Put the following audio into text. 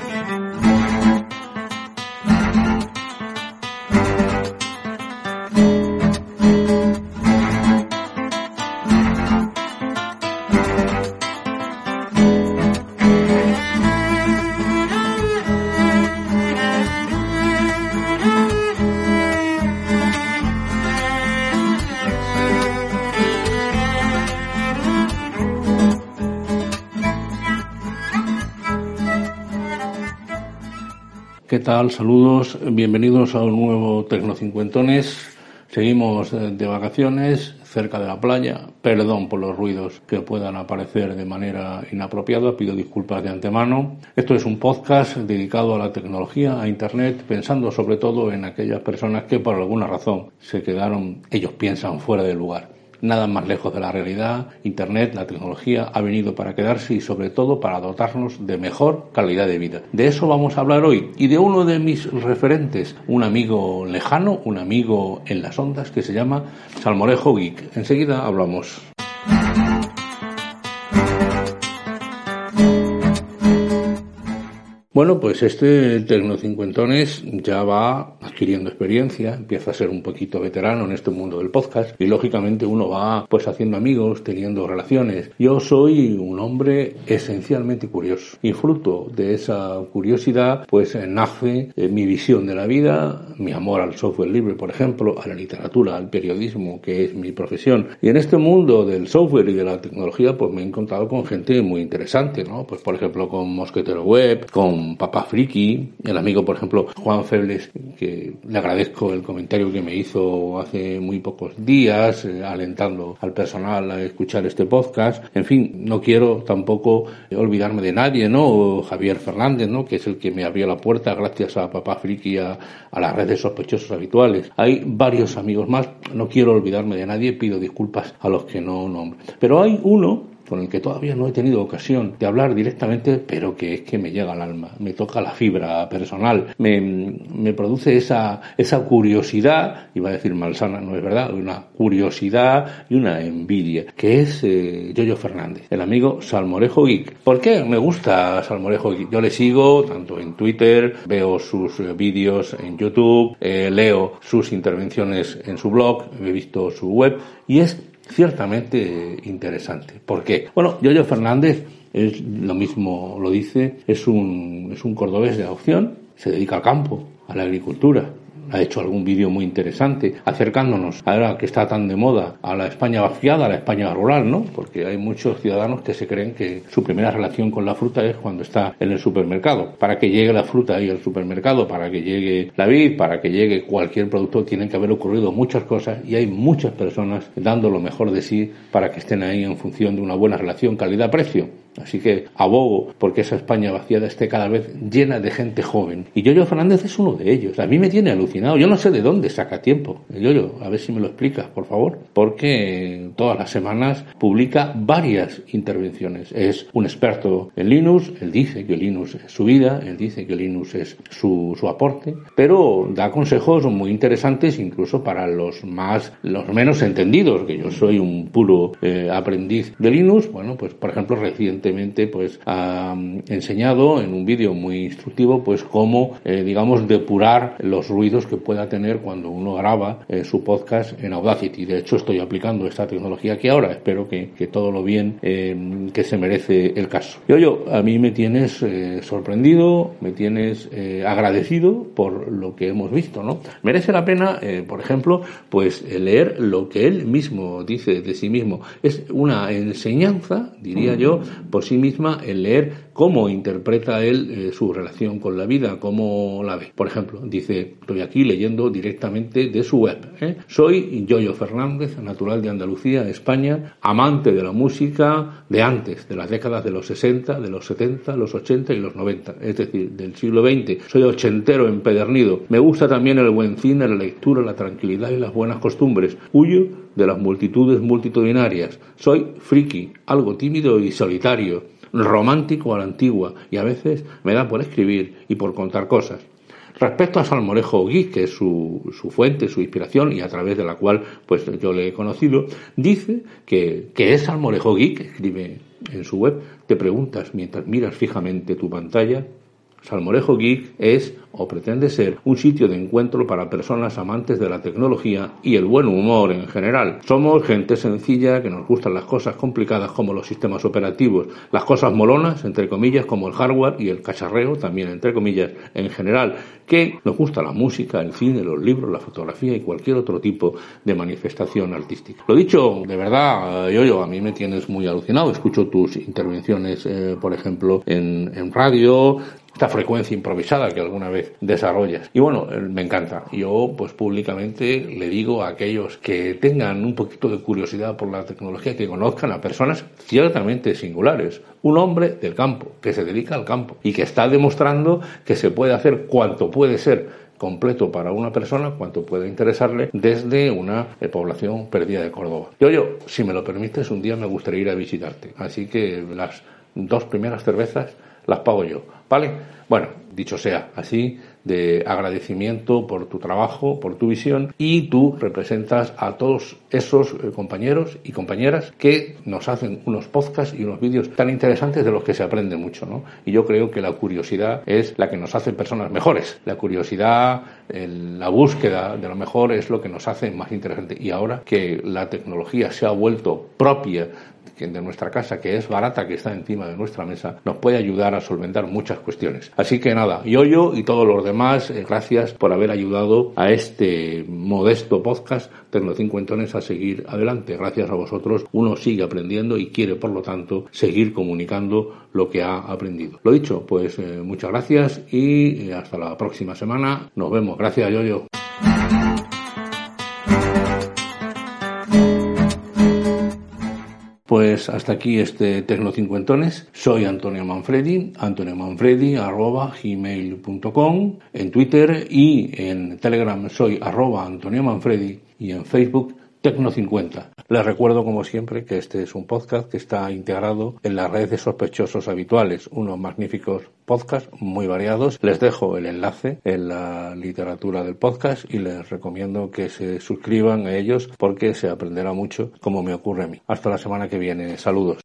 Música ¿Qué tal? Saludos, bienvenidos a un nuevo Tecnocincuentones. Seguimos eh, de vacaciones cerca de la playa. Perdón por los ruidos que puedan aparecer de manera inapropiada, pido disculpas de antemano. Esto es un podcast dedicado a la tecnología, a Internet, pensando sobre todo en aquellas personas que por alguna razón se quedaron, ellos piensan, fuera de lugar nada más lejos de la realidad. Internet, la tecnología, ha venido para quedarse y sobre todo para dotarnos de mejor calidad de vida. De eso vamos a hablar hoy y de uno de mis referentes, un amigo lejano, un amigo en las ondas que se llama Salmorejo Geek. Enseguida hablamos. Bueno, pues este Tecnocincuentones ya va adquiriendo experiencia, empieza a ser un poquito veterano en este mundo del podcast y lógicamente uno va pues haciendo amigos, teniendo relaciones. Yo soy un hombre esencialmente curioso y fruto de esa curiosidad pues nace eh, mi visión de la vida, mi amor al software libre, por ejemplo, a la literatura, al periodismo, que es mi profesión. Y en este mundo del software y de la tecnología pues me he encontrado con gente muy interesante, ¿no? Pues por ejemplo con Mosquetero Web, con Papá Friki, el amigo, por ejemplo, Juan Febles, que le agradezco el comentario que me hizo hace muy pocos días, eh, alentando al personal a escuchar este podcast. En fin, no quiero tampoco olvidarme de nadie, ¿no? Javier Fernández, ¿no? Que es el que me abrió la puerta gracias a Papá Friki a, a las redes sospechosos habituales. Hay varios amigos más, no quiero olvidarme de nadie, pido disculpas a los que no nombro. Pero hay uno con el que todavía no he tenido ocasión de hablar directamente, pero que es que me llega al alma, me toca la fibra personal, me, produce esa, esa curiosidad, iba a decir malsana, no es verdad, una curiosidad y una envidia, que es eh, Fernández, el amigo Salmorejo Geek. ¿Por qué me gusta Salmorejo Geek? Yo le sigo tanto en Twitter, veo sus eh, vídeos en YouTube, eh, leo sus intervenciones en su blog, he visto su web y es ciertamente interesante. ¿Por qué? Bueno, Yoyo Fernández es lo mismo lo dice, es un, es un cordobés de adopción, se dedica al campo, a la agricultura, ha hecho algún vídeo muy interesante acercándonos ahora que está tan de moda a la España vaciada, a la España rural, ¿no? Porque hay muchos ciudadanos que se creen que su primera relación con la fruta es cuando está en el supermercado. Para que llegue la fruta ahí al supermercado, para que llegue la vid, para que llegue cualquier producto, tienen que haber ocurrido muchas cosas y hay muchas personas dando lo mejor de sí para que estén ahí en función de una buena relación calidad-precio. Así que abogo porque esa España vaciada esté cada vez llena de gente joven. Y Yoyo Fernández es uno de ellos. A mí me tiene alucinado. Yo no sé de dónde saca tiempo. Yoyo, a ver si me lo explicas, por favor. Porque todas las semanas publica varias intervenciones. Es un experto en Linux. Él dice que Linux es su vida. Él dice que Linux es su, su aporte. Pero da consejos muy interesantes incluso para los más, los menos entendidos. Que yo soy un puro eh, aprendiz de Linux. Bueno, pues por ejemplo recién pues ha mm, enseñado en un vídeo muy instructivo pues cómo eh, digamos depurar los ruidos que pueda tener cuando uno graba eh, su podcast en Audacity. De hecho estoy aplicando esta tecnología aquí ahora. Espero que, todo lo bien eh, que se merece el caso. Yo, yo, a mí me tienes sorprendido, me tienes agradecido por lo que hemos visto, ¿no? Merece la pena, por ejemplo, pues leer lo que él mismo dice de sí mismo. Es una enseñanza, diría yo, por sí misma el leer cómo interpreta él eh, su relación con la vida, cómo la ve. Por ejemplo, dice, estoy aquí leyendo directamente de su web. ¿eh? Soy Yoyo Fernández, natural de Andalucía, España, amante de la música de antes, de las décadas de los 60, de los 70, los 80 y los 90, es decir, del siglo XX. Soy ochentero empedernido. Me gusta también el buen cine, la lectura, la tranquilidad y las buenas costumbres. Huyo de las multitudes multitudinarias. Soy friki, algo tímido y solitario, romántico a la antigua y a veces me da por escribir y por contar cosas. Respecto a Salmorejo Geek, que es su, su, fuente, su inspiración y a través de la cual pues yo le he conocido, dice que, que es Salmorejo Geek, escribe en su web, te preguntas mientras miras fijamente tu pantalla, Salmorejo Geek es o pretende ser un sitio de encuentro para personas amantes de la tecnología y el buen humor en general. Somos gente sencilla que nos gustan las cosas complicadas como los sistemas operativos, las cosas molonas, entre comillas, como el hardware y el cacharreo, también entre comillas, en general, que nos gusta la música, el cine, los libros, la fotografía y cualquier otro tipo de manifestación artística. Lo dicho, de verdad, yo, yo, a mí me tienes muy alucinado. Escucho tus intervenciones, eh, por ejemplo, en radio, esta frecuencia improvisada que alguna vez desarrollas. Y bueno, eh, me encanta. Yo, pues públicamente le digo a aquellos que tengan un poquito de curiosidad por la tecnología, que conozcan a personas ciertamente singulares. Un hombre del campo, que se dedica al campo y que está demostrando que se puede hacer cuanto puede ser completo para una persona cuanto puede interesarle desde una eh, población perdida de Córdoba. Yo, yo, si me lo permites, un día me gustaría ir a visitarte. Así que las dos primeras cervezas las pago yo, ¿vale? Bueno, dicho sea así, de agradecimiento por tu trabajo, por tu visión y tú representas a todos esos eh, compañeros y compañeras que nos hacen unos podcasts y unos vídeos tan interesantes de los que se aprende mucho, ¿no? Y yo creo que la curiosidad es la que nos hace personas mejores. La curiosidad, la búsqueda de lo mejor es lo que nos hace más interesantes. Y ahora que la tecnología se ha vuelto propia de nuestra casa, que es barata, que está encima de nuestra mesa, nos puede ayudar a solventar muchas cuestiones. Así que nada, yo, yo y todos los demás, eh, gracias por haber ayudado a este modesto podcast Tecno Cincuentones a seguir adelante. Gracias a vosotros, uno sigue aprendiendo y quiere, por lo tanto, seguir comunicando lo que ha aprendido. Lo dicho, pues eh, muchas gracias y eh, hasta la próxima semana. Nos vemos. Gracias, yo, Pues hasta aquí este Tecno Cincuentones. Soy Antonio Manfredi, Antonio Manfredi arroba gmail.com, en Twitter y en Telegram soy arroba Antonio Manfredi y en Facebook Tecno50. Les recuerdo, como siempre, que este es un podcast que está integrado en la red de sospechosos habituales, unos magníficos podcasts muy variados. Les dejo el enlace en la literatura del podcast y les recomiendo que se suscriban a ellos porque se aprenderá mucho como me ocurre a mí. Hasta la semana que viene. Saludos.